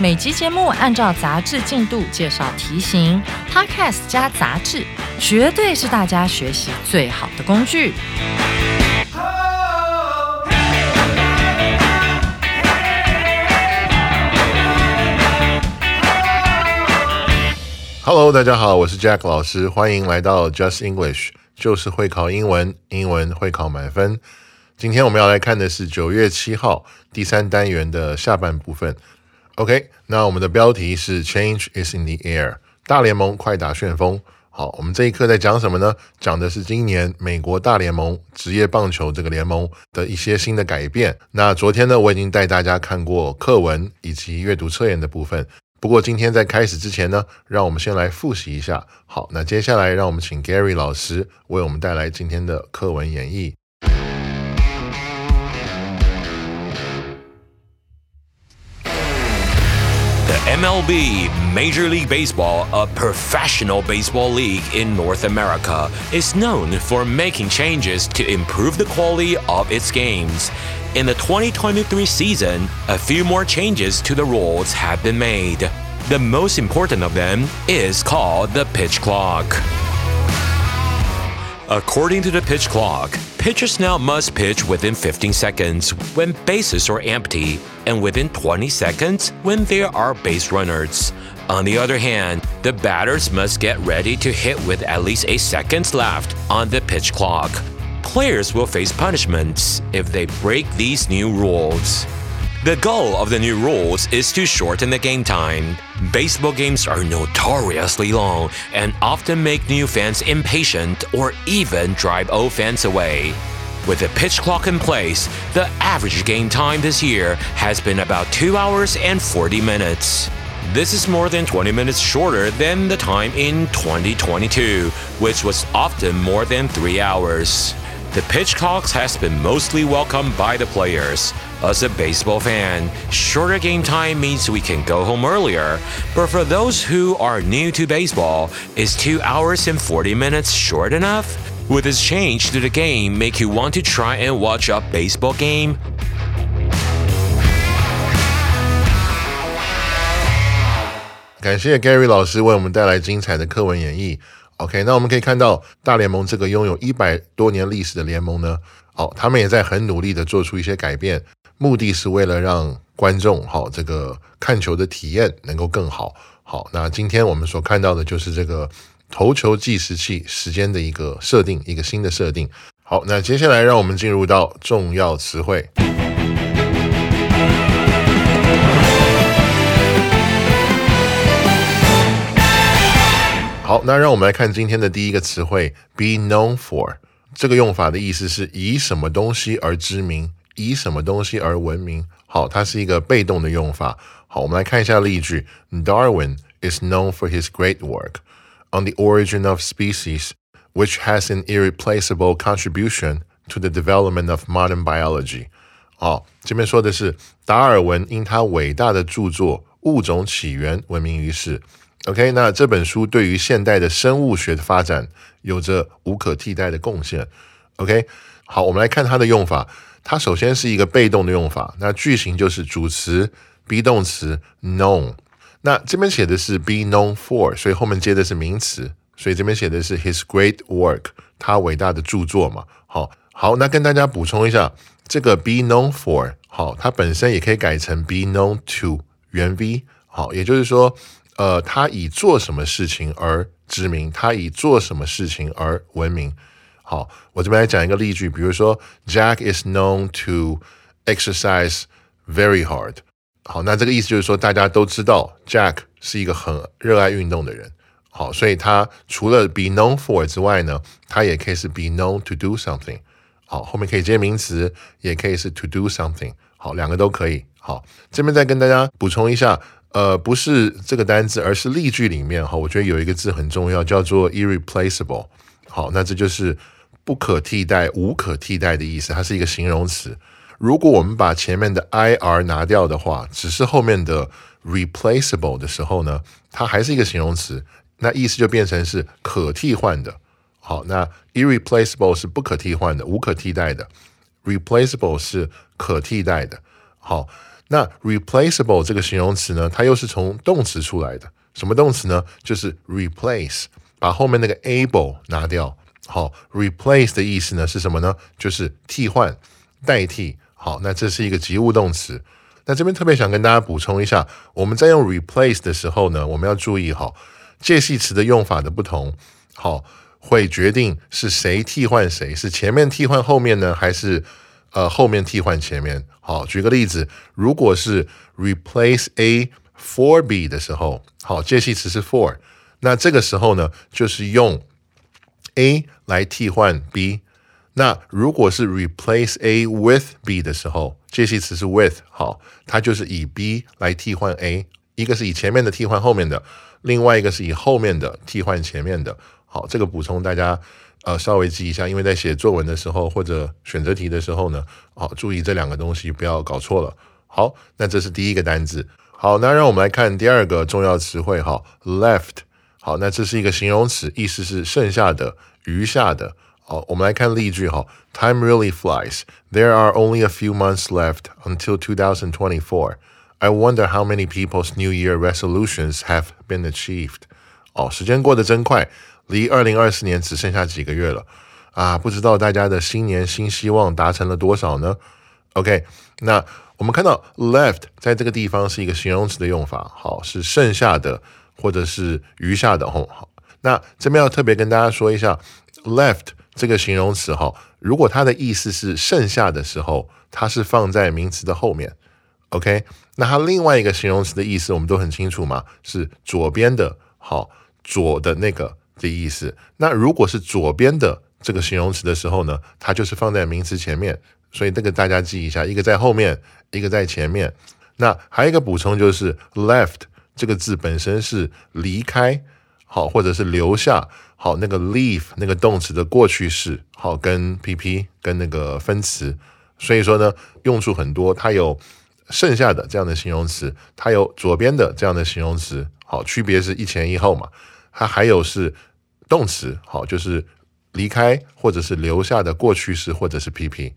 每集节目按照杂志进度介绍题型，Podcast 加杂志，绝对是大家学习最好的工具。Hello，大家好，我是 Jack 老师，欢迎来到 Just English，就是会考英文，英文会考满分。今天我们要来看的是九月七号第三单元的下半部分。OK，那我们的标题是 Change is in the air，大联盟快打旋风。好，我们这一课在讲什么呢？讲的是今年美国大联盟职业棒球这个联盟的一些新的改变。那昨天呢，我已经带大家看过课文以及阅读测验的部分。不过今天在开始之前呢，让我们先来复习一下。好，那接下来让我们请 Gary 老师为我们带来今天的课文演绎。MLB, Major League Baseball, a professional baseball league in North America, is known for making changes to improve the quality of its games. In the 2023 season, a few more changes to the rules have been made. The most important of them is called the pitch clock. According to the pitch clock, pitchers now must pitch within 15 seconds when bases are empty and within 20 seconds when there are base runners. On the other hand, the batters must get ready to hit with at least 8 seconds left on the pitch clock. Players will face punishments if they break these new rules. The goal of the new rules is to shorten the game time. Baseball games are notoriously long and often make new fans impatient or even drive old fans away. With the pitch clock in place, the average game time this year has been about 2 hours and 40 minutes. This is more than 20 minutes shorter than the time in 2022, which was often more than 3 hours. The pitch clock has been mostly welcomed by the players. As a baseball fan, shorter game time means we can go home earlier. But for those who are new to baseball, is 2 hours and 40 minutes short enough? Would this change to the game make you want to try and watch a baseball game? 感谢 Gary 老师为我们带来精彩的课文演绎。OK，那我们可以看到大联盟这个拥有一百多年历史的联盟呢，哦，他们也在很努力的做出一些改变。 目的是为了让观众好这个看球的体验能够更好。好，那今天我们所看到的就是这个投球计时器时间的一个设定，一个新的设定。好，那接下来让我们进入到重要词汇。好，那让我们来看今天的第一个词汇，be known for。这个用法的意思是以什么东西而知名。以什么东西而闻名？好，它是一个被动的用法。好，我们来看一下例句：Darwin is known for his great work on the origin of species, which has an irreplaceable contribution to the development of modern biology。好，这边说的是达尔文因他伟大的著作《物种起源》闻名于世。OK，那这本书对于现代的生物学的发展有着无可替代的贡献。OK，好，我们来看它的用法。它首先是一个被动的用法，那句型就是主词 be 动词 known。那这边写的是 be known for，所以后面接的是名词，所以这边写的是 his great work，他伟大的著作嘛。好，好，那跟大家补充一下，这个 be known for，好，它本身也可以改成 be known to，原 v。好，也就是说，呃，他以做什么事情而知名，他以做什么事情而闻名。好，我这边来讲一个例句，比如说，Jack is known to exercise very hard。好，那这个意思就是说，大家都知道 Jack 是一个很热爱运动的人。好，所以他除了 be known for 之外呢，他也可以是 be known to do something。好，后面可以接名词，也可以是 to do something。好，两个都可以。好，这边再跟大家补充一下，呃，不是这个单字，而是例句里面哈，我觉得有一个字很重要，叫做 irreplaceable。好，那这就是不可替代、无可替代的意思，它是一个形容词。如果我们把前面的 ir 拿掉的话，只是后面的 replaceable 的时候呢，它还是一个形容词，那意思就变成是可替换的。好，那 irreplaceable 是不可替换的、无可替代的，replaceable 是可替代的。好，那 replaceable 这个形容词呢，它又是从动词出来的。什么动词呢？就是 replace，把后面那个 able 拿掉。好，replace 的意思呢是什么呢？就是替换、代替。好，那这是一个及物动词。那这边特别想跟大家补充一下，我们在用 replace 的时候呢，我们要注意哈，介系词的用法的不同，好，会决定是谁替换谁，是前面替换后面呢，还是呃后面替换前面？好，举个例子，如果是 replace A for B 的时候，好，介系词是 for，那这个时候呢，就是用 A 来替换 B。那如果是 replace A with B 的时候，介系词是 with，好，它就是以 B 来替换 A，一个是以前面的替换后面的，另外一个是以后面的替换前面的。好，这个补充大家呃稍微记一下，因为在写作文的时候或者选择题的时候呢，好，注意这两个东西不要搞错了。好，那这是第一个单字。好，那让我们来看第二个重要词汇，哈，left。好，那这是一个形容词，意思是剩下的、余下的。好，我们来看例句哈。Time really flies. There are only a few months left until 2024. I wonder how many people's New Year resolutions have been achieved. 哦，时间过得真快，离二零二四年只剩下几个月了啊！不知道大家的新年新希望达成了多少呢？OK，那我们看到 left 在这个地方是一个形容词的用法，好，是剩下的或者是余下的。吼，好，那这边要特别跟大家说一下，left。这个形容词哈，如果它的意思是剩下的时候，它是放在名词的后面。OK，那它另外一个形容词的意思我们都很清楚嘛，是左边的，好左的那个的意思。那如果是左边的这个形容词的时候呢，它就是放在名词前面。所以这个大家记一下，一个在后面，一个在前面。那还有一个补充就是 left 这个字本身是离开，好或者是留下。好，那个 leave 那个动词的过去式，好跟 PP 跟那个分词，所以说呢用处很多。它有剩下的这样的形容词，它有左边的这样的形容词，好，区别是一前一后嘛。它还有是动词，好，就是离开或者是留下的过去式或者是 PP。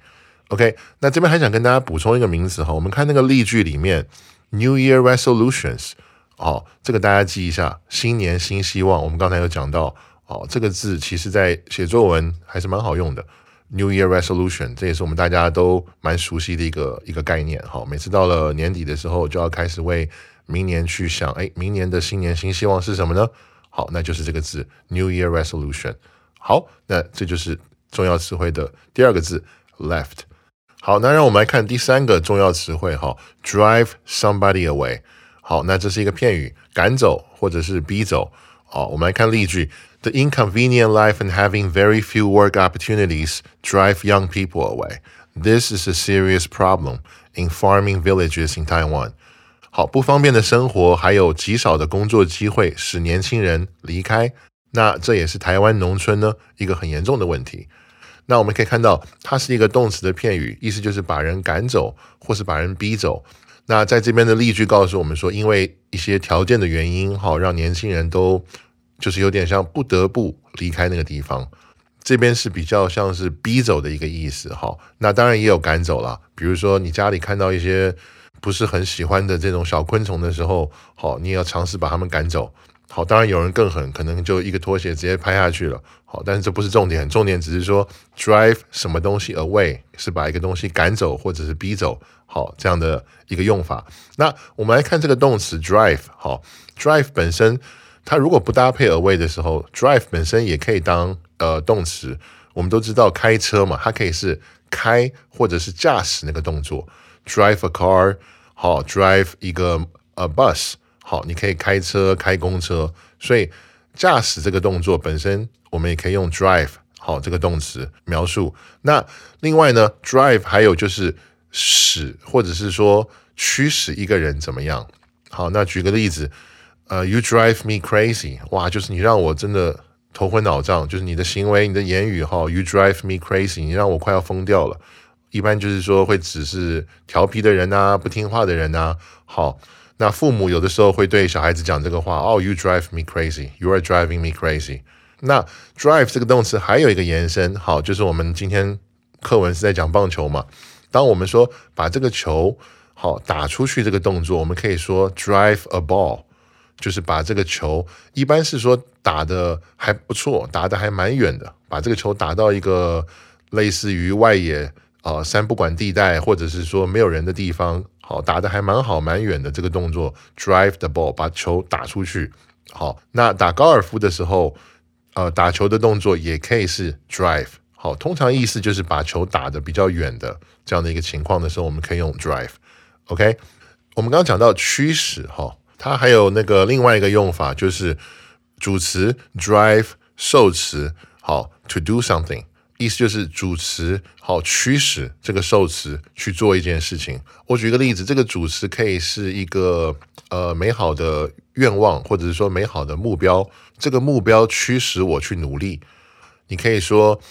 OK，那这边还想跟大家补充一个名词哈，我们看那个例句里面 New Year Resolutions，好，这个大家记一下，新年新希望。我们刚才有讲到。哦，这个字其实在写作文还是蛮好用的。New Year Resolution，这也是我们大家都蛮熟悉的一个一个概念。好，每次到了年底的时候，就要开始为明年去想，哎，明年的新年新希望是什么呢？好，那就是这个字 New Year Resolution。好，那这就是重要词汇的第二个字 left。好，那让我们来看第三个重要词汇哈，drive somebody away。好，那这是一个片语，赶走或者是逼走。好，我们来看例句。The inconvenient life and having very few work opportunities drive young people away. This is a serious problem in farming villages in Taiwan. 好，不方便的生活还有极少的工作机会，使年轻人离开。那这也是台湾农村呢一个很严重的问题。那我们可以看到，它是一个动词的片语，意思就是把人赶走或是把人逼走。 那在这边的例句告诉我们说，因为一些条件的原因，哈让年轻人都。就是有点像不得不离开那个地方，这边是比较像是逼走的一个意思哈。那当然也有赶走了，比如说你家里看到一些不是很喜欢的这种小昆虫的时候，好，你也要尝试把它们赶走。好，当然有人更狠，可能就一个拖鞋直接拍下去了。好，但是这不是重点，重点只是说 drive 什么东西 away 是把一个东西赶走或者是逼走。好，这样的一个用法。那我们来看这个动词 drive，好，drive 本身。它如果不搭配 away 的时候，drive 本身也可以当呃动词。我们都知道开车嘛，它可以是开或者是驾驶那个动作，drive a car，好，drive 一个 a bus，好，你可以开车开公车。所以驾驶这个动作本身，我们也可以用 drive 好这个动词描述。那另外呢，drive 还有就是使或者是说驱使一个人怎么样。好，那举个例子，呃，You drive me crazy，哇，就是你让我真的头昏脑胀，就是你的行为、你的言语哈，You drive me crazy，你让我快要疯掉了。一般就是说会只是调皮的人呐，不听话的人呐。好，那父母有的时候会对小孩子讲这个话，哦，You drive me crazy，You are driving me crazy。那 drive 这个动词还有一个延伸，好，就是我们今天课文是在讲棒球嘛。当我们说把这个球好打出去这个动作，我们可以说 drive a ball，就是把这个球，一般是说打的还不错，打的还蛮远的，把这个球打到一个类似于外野啊三不管地带，或者是说没有人的地方，好打的还蛮好蛮远的这个动作，drive the ball，把球打出去。好，那打高尔夫的时候，呃，打球的动作也可以是 drive。好，通常意思就是把球打的比较远的这样的一个情况的时候，我们可以用 drive。OK，我们刚刚讲到驱使哈，它还有那个另外一个用法，就是主词 drive 受词好 to do something，意思就是主词好驱使这个受词去做一件事情。我举一个例子，这个主词可以是一个呃美好的愿望，或者是说美好的目标，这个目标驱使我去努力。你可以说。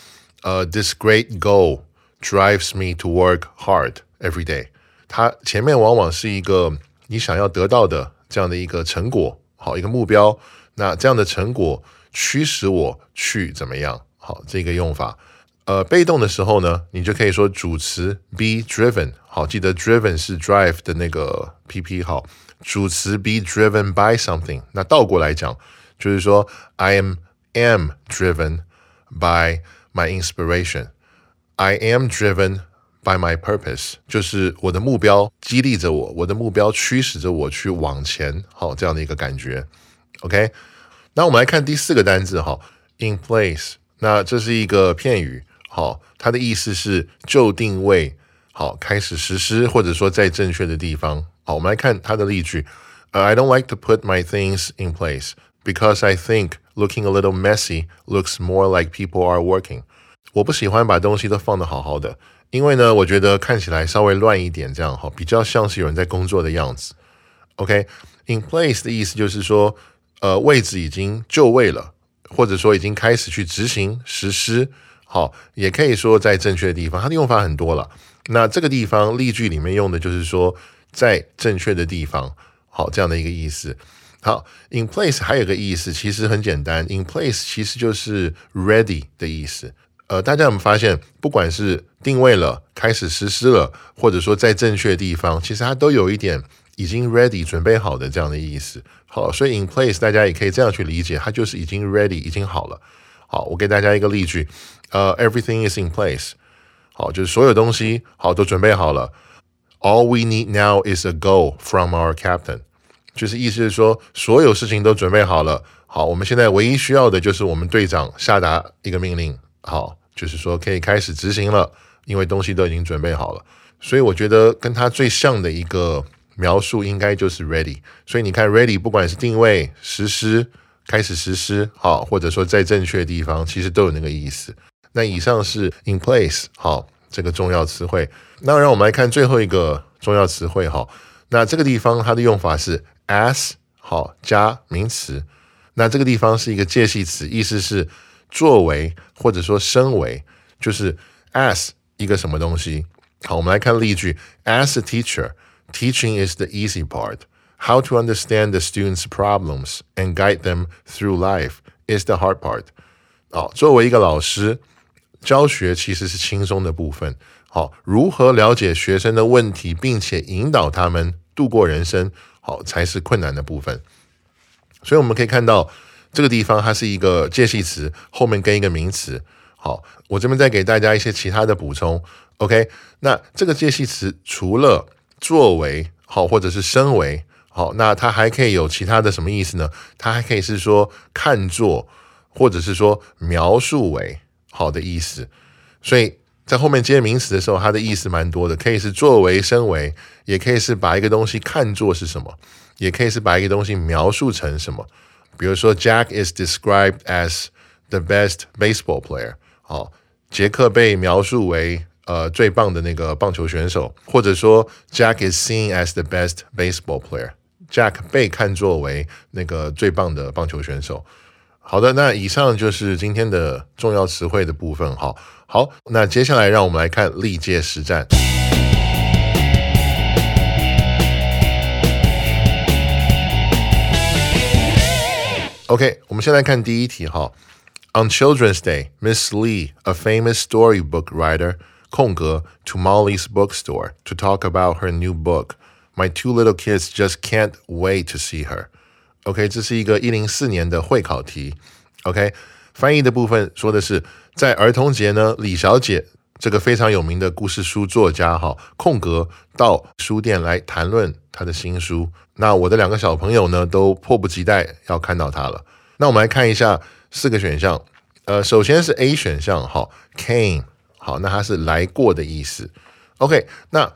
呃，this great goal drives me to work hard every day。它前面往往是一个你想要得到的这样的一个成果，好一个目标。那这样的成果驱使我去怎么样？好，这个用法。呃，被动的时候呢，你就可以说主词 be driven。好，记得 driven 是 drive 的那个 pp。好，主词 be driven by something。那倒过来讲，就是说 I am am driven by My inspiration, I am driven by my purpose，就是我的目标激励着我，我的目标驱使着我去往前，好这样的一个感觉。OK，那我们来看第四个单字哈，in place。那这是一个片语，好，它的意思是就定位，好开始实施，或者说在正确的地方。好，我们来看它的例句。I don't like to put my things in place because I think looking a little messy looks more like people are working。我不喜欢把东西都放得好好的，因为呢，我觉得看起来稍微乱一点，这样哈，比较像是有人在工作的样子。OK，in place 的意思就是说，呃，位置已经就位了，或者说已经开始去执行实施。好，也可以说在正确的地方，它的用法很多了。那这个地方例句里面用的就是说在正确的地方，好这样的一个意思。好，in place 还有个意思，其实很简单，in place 其实就是 ready 的意思。呃，大家有没有发现，不管是定位了、开始实施了，或者说在正确的地方，其实它都有一点已经 ready 准备好的这样的意思。好，所以 in place 大家也可以这样去理解，它就是已经 ready 已经好了。好，我给大家一个例句，呃，everything is in place。好，就是所有东西好都准备好了。All we need now is a go from our captain。就是意思是说，所有事情都准备好了。好，我们现在唯一需要的就是我们队长下达一个命令。好，就是说可以开始执行了，因为东西都已经准备好了。所以我觉得跟他最像的一个描述应该就是 ready。所以你看，ready 不管是定位、实施、开始实施，好，或者说在正确的地方，其实都有那个意思。那以上是 in place，好，这个重要词汇。那让我们来看最后一个重要词汇，哈。那这个地方它的用法是。as 好加名词，那这个地方是一个介系词，意思是作为或者说身为，就是 as 一个什么东西。好，我们来看例句：As a teacher, teaching is the easy part. How to understand the students' problems and guide them through life is the hard part. 好，作为一个老师，教学其实是轻松的部分。好，如何了解学生的问题，并且引导他们度过人生？好，才是困难的部分。所以我们可以看到这个地方，它是一个介系词，后面跟一个名词。好，我这边再给大家一些其他的补充。OK，那这个介系词除了作为好，或者是身为好，那它还可以有其他的什么意思呢？它还可以是说看作，或者是说描述为好的意思。所以。在后面接名词的时候，它的意思蛮多的，可以是作为、身为，也可以是把一个东西看作是什么，也可以是把一个东西描述成什么。比如说，Jack is described as the best baseball player。好，杰克被描述为呃最棒的那个棒球选手，或者说，Jack is seen as the best baseball player。Jack 被看作为那个最棒的棒球选手。好的，那以上就是今天的重要词汇的部分。哈，好，那接下来让我们来看历届实战。OK，我们先来看第一题哈。On Children's Day, Miss Lee, a famous storybook writer, 空格 to Molly's bookstore to talk about her new book. My two little kids just can't wait to see her. OK，这是一个一零四年的会考题。OK，翻译的部分说的是，在儿童节呢，李小姐这个非常有名的故事书作家哈，空格到书店来谈论她的新书。那我的两个小朋友呢，都迫不及待要看到它了。那我们来看一下四个选项。呃，首先是 A 选项，哈，came，好，那它是来过的意思。OK，那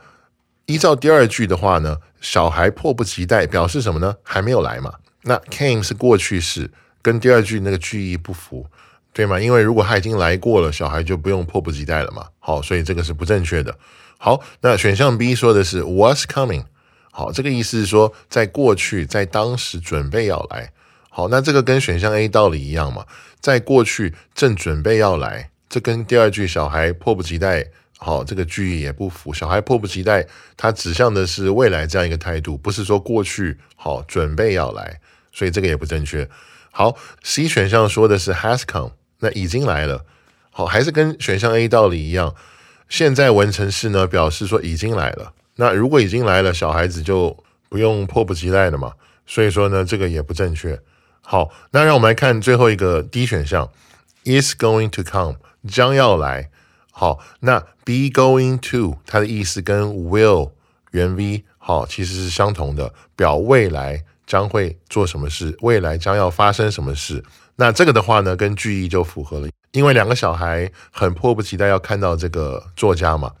依照第二句的话呢，小孩迫不及待表示什么呢？还没有来嘛。那 came 是过去式，跟第二句那个句意不符，对吗？因为如果他已经来过了，小孩就不用迫不及待了嘛。好，所以这个是不正确的。好，那选项 B 说的是 was coming。好，这个意思是说，在过去，在当时准备要来。好，那这个跟选项 A 道理一样嘛，在过去正准备要来，这跟第二句小孩迫不及待，好，这个句意也不符。小孩迫不及待，他指向的是未来这样一个态度，不是说过去好准备要来，所以这个也不正确。好，C 选项说的是 has come，那已经来了。好，还是跟选项 A 道理一样，现在完成式呢表示说已经来了。那如果已经来了，小孩子就不用迫不及待了嘛？所以说呢，这个也不正确。好，那让我们来看最后一个 D 选项，is going to come，将要来。好，那 be going to 它的意思跟 will 原 V 好其实是相同的，表未来将会做什么事，未来将要发生什么事。那这个的话呢，跟句意就符合了，因为两个小孩很迫不及待要看到这个作家嘛。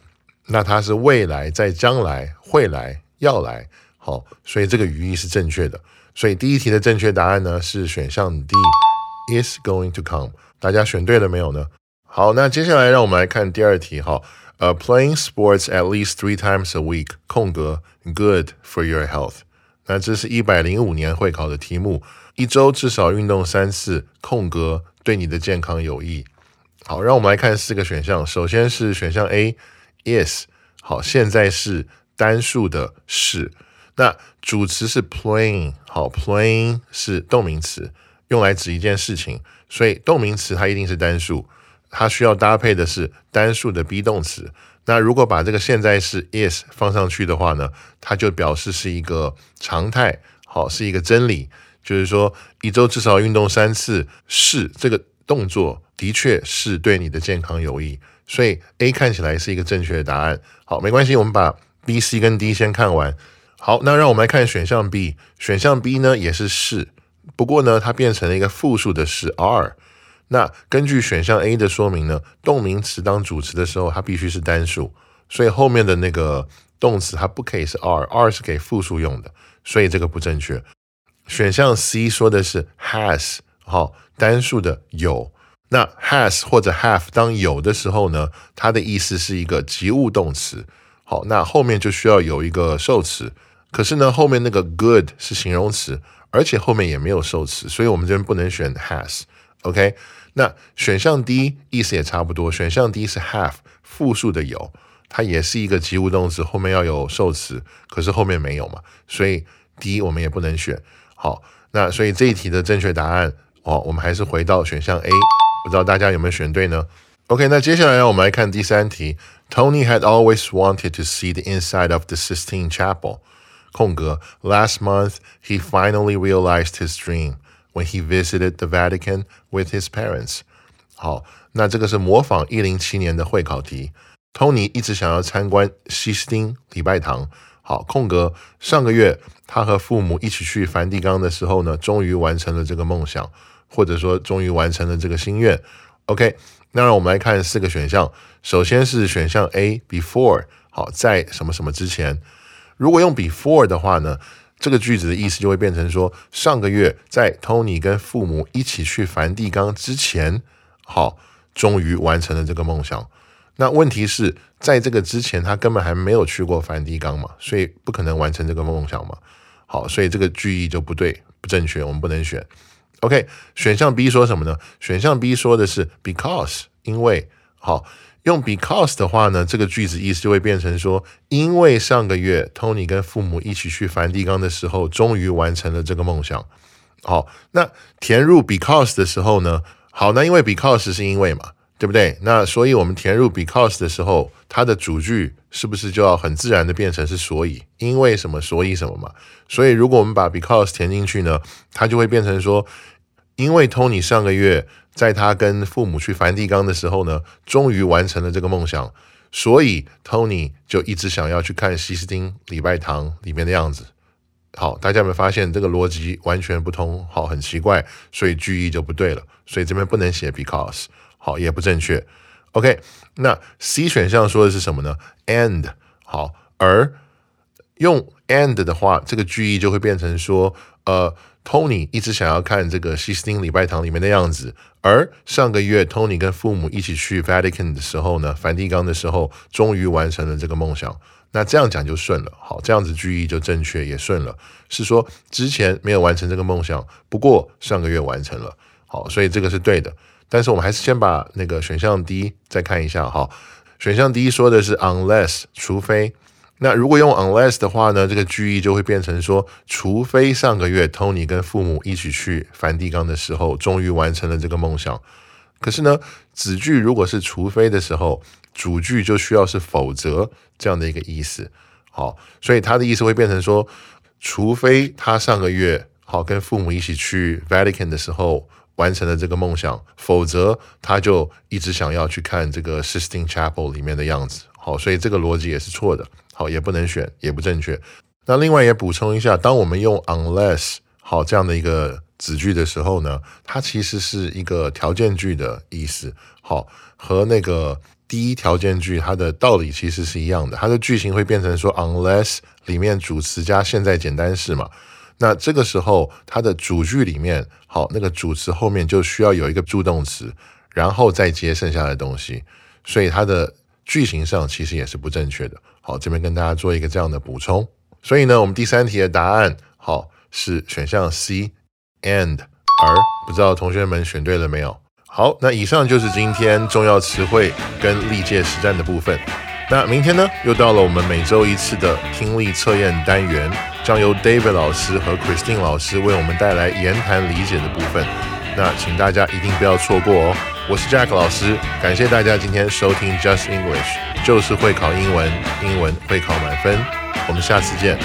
那他是未来在将来会来要来，好，所以这个语义是正确的。所以第一题的正确答案呢是选项 D，is going to come。大家选对了没有呢？好，那接下来让我们来看第二题哈。呃，playing sports at least three times a week，空格，good for your health。那这是一百零五年会考的题目，一周至少运动三次，空格，对你的健康有益。好，让我们来看四个选项。首先是选项 A。Yes，好，现在是单数的是，那主词是 playing，好，playing 是动名词，用来指一件事情，所以动名词它一定是单数，它需要搭配的是单数的 be 动词。那如果把这个现在是 is 放上去的话呢，它就表示是一个常态，好，是一个真理，就是说一周至少运动三次，是这个动作的确是对你的健康有益。所以 A 看起来是一个正确的答案。好，没关系，我们把 B、C 跟 D 先看完。好，那让我们来看选项 B。选项 B 呢也是是，不过呢它变成了一个复数的是 are。那根据选项 A 的说明呢，动名词当主词的时候，它必须是单数，所以后面的那个动词它不可以是 are，are 是给复数用的，所以这个不正确。选项 C 说的是 has，好，单数的有。那 has 或者 have 当有的时候呢，它的意思是一个及物动词。好，那后面就需要有一个受词。可是呢，后面那个 good 是形容词，而且后面也没有受词，所以我们这边不能选 has。OK，那选项 D 意思也差不多。选项 D 是 have 复数的有，它也是一个及物动词，后面要有受词，可是后面没有嘛，所以 D 我们也不能选。好，那所以这一题的正确答案哦，我们还是回到选项 A。不知道大家有没有选对呢？OK，那接下来让我们来看第三题。Tony had always wanted to see the inside of the Sistine Chapel. 空格 Last month, he finally realized his dream When he visited the Vatican with his parents. 好，那这个是模仿一零七年的会考题。Tony 一直想要参观西斯丁礼拜堂。好，空格上个月他和父母一起去梵蒂冈的时候呢，终于完成了这个梦想。或者说，终于完成了这个心愿。OK，那让我们来看四个选项。首先是选项 A，before，好，在什么什么之前。如果用 before 的话呢，这个句子的意思就会变成说，上个月在 Tony 跟父母一起去梵蒂冈之前，好，终于完成了这个梦想。那问题是在这个之前，他根本还没有去过梵蒂冈嘛，所以不可能完成这个梦想嘛。好，所以这个句意就不对，不正确，我们不能选。OK，选项 B 说什么呢？选项 B 说的是 because，因为好用 because 的话呢，这个句子意思就会变成说，因为上个月 Tony 跟父母一起去梵蒂冈的时候，终于完成了这个梦想。好，那填入 because 的时候呢，好，那因为 because 是因为嘛，对不对？那所以我们填入 because 的时候，它的主句是不是就要很自然的变成是所以？因为什么？所以什么嘛？所以如果我们把 because 填进去呢，它就会变成说。因为 Tony 上个月在他跟父母去梵蒂冈的时候呢，终于完成了这个梦想，所以 Tony 就一直想要去看西斯汀礼拜堂里面的样子。好，大家有没有发现这个逻辑完全不通？好，很奇怪，所以句意就不对了。所以这边不能写 because，好，也不正确。OK，那 C 选项说的是什么呢？And，好，而用 and 的话，这个句意就会变成说，呃。Tony 一直想要看这个西斯汀礼拜堂里面的样子，而上个月 Tony 跟父母一起去 Vatican 的时候呢，梵蒂冈的时候，终于完成了这个梦想。那这样讲就顺了，好，这样子句意就正确也顺了。是说之前没有完成这个梦想，不过上个月完成了，好，所以这个是对的。但是我们还是先把那个选项 D 再看一下哈。选项 D 说的是 unless 除非。那如果用 unless 的话呢，这个句意就会变成说，除非上个月 Tony 跟父母一起去梵蒂冈的时候，终于完成了这个梦想。可是呢，子句如果是除非的时候，主句就需要是否则这样的一个意思。好，所以他的意思会变成说，除非他上个月好跟父母一起去 Vatican 的时候完成了这个梦想，否则他就一直想要去看这个 Sistine Chapel 里面的样子。好，所以这个逻辑也是错的。好，也不能选，也不正确。那另外也补充一下，当我们用 unless 好这样的一个子句的时候呢，它其实是一个条件句的意思。好，和那个第一条件句它的道理其实是一样的。它的句型会变成说 unless 里面主词加现在简单式嘛。那这个时候它的主句里面，好，那个主词后面就需要有一个助动词，然后再接剩下的东西。所以它的句型上其实也是不正确的。好，这边跟大家做一个这样的补充。所以呢，我们第三题的答案好是选项 C，and 而不知道同学们选对了没有？好，那以上就是今天重要词汇跟历届实战的部分。那明天呢，又到了我们每周一次的听力测验单元，将由 David 老师和 Christine 老师为我们带来言谈理解的部分。那请大家一定不要错过哦。我是 Jack 老师，感谢大家今天收听 Just English，就是会考英文，英文会考满分。我们下次见。